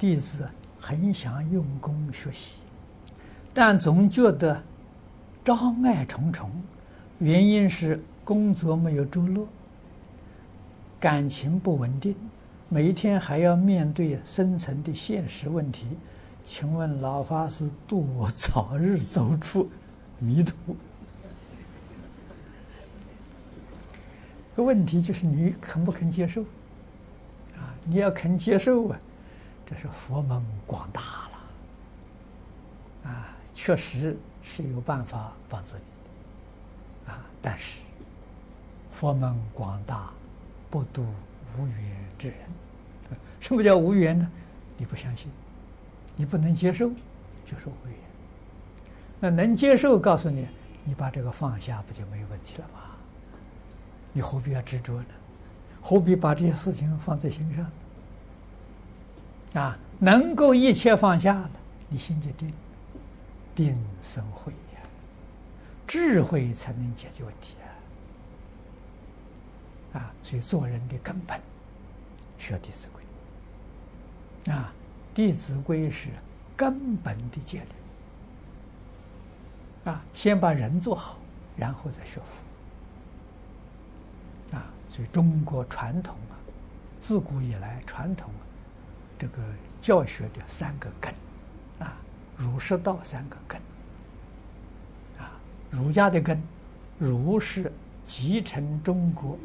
弟子很想用功学习，但总觉得障碍重重，原因是工作没有着落，感情不稳定，每一天还要面对深层的现实问题。请问老法师，度我早日走出迷途。个问题就是你肯不肯接受？啊，你要肯接受啊！这是佛门广大了，啊，确实是有办法帮助你，啊，但是佛门广大，不度无缘之人。什么叫无缘呢？你不相信，你不能接受，就是无缘。那能接受，告诉你，你把这个放下，不就没有问题了吗？你何必要执着呢？何必把这些事情放在心上？啊，能够一切放下了，你心就定，定生慧呀，智慧才能解决问题啊！啊，所以做人的根本，学《弟子规》啊，《弟子规》是根本的戒律啊，先把人做好，然后再学佛啊。所以中国传统啊，自古以来传统啊。这个教学的三个根，啊，儒释道三个根，啊，儒家的根，儒是继承中国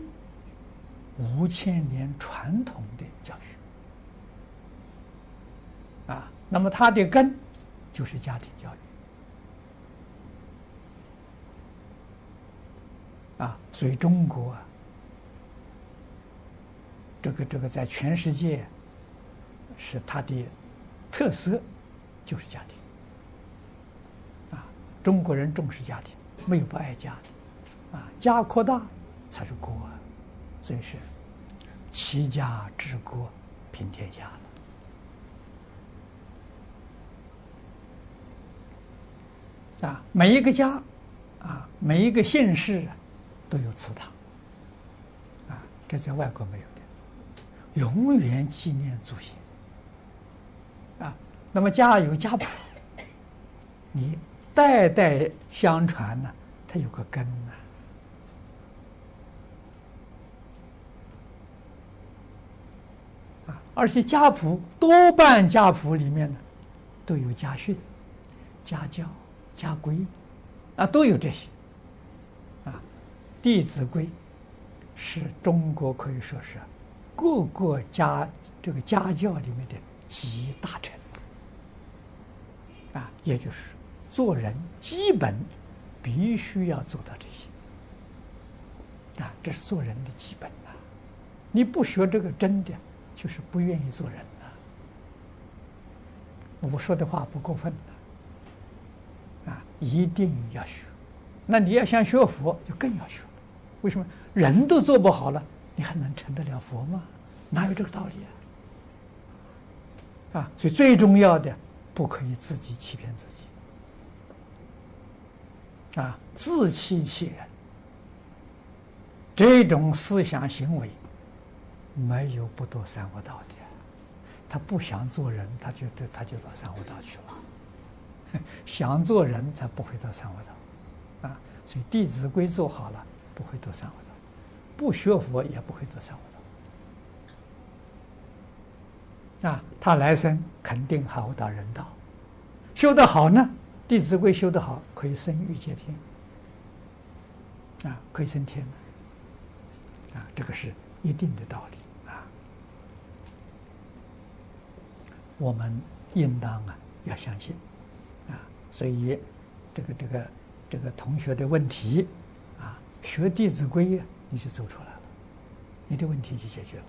五千年传统的教学，啊，那么它的根就是家庭教育，啊，所以中国啊，这个这个在全世界。是它的特色，就是家庭。啊，中国人重视家庭，没有不爱家的。啊，家扩大才是国，所以是齐家治国平天下了。啊，每一个家，啊，每一个姓氏都有祠堂。啊，这在外国没有的，永远纪念祖先。啊，那么家有家谱，你代代相传呢，它有个根呐。啊，而且家谱多半家谱里面呢，都有家训、家教、家规，啊，都有这些。啊，《弟子规》是中国可以说是各个家这个家教里面的。集大成啊，也就是做人基本必须要做到这些啊，这是做人的基本呐。你不学这个真的，就是不愿意做人呐。我说的话不过分的啊，一定要学。那你要想学佛，就更要学。为什么人都做不好了，你还能成得了佛吗？哪有这个道理啊？啊，所以最重要的，不可以自己欺骗自己。啊，自欺欺人，这种思想行为，没有不堕三恶道的。他不想做人，他就他就到三恶道去了。想做人才不会到三恶道。啊，所以《弟子规》做好了，不会堕三恶道；不学佛也不会堕三恶道。啊，他来生肯定还会到人道，修得好呢，《弟子规》修得好，可以升欲界天，啊，可以升天，啊，这个是一定的道理。啊。我们应当啊要相信，啊，所以这个这个这个同学的问题，啊，学《弟子规》你就走出来了，你的问题就解决了。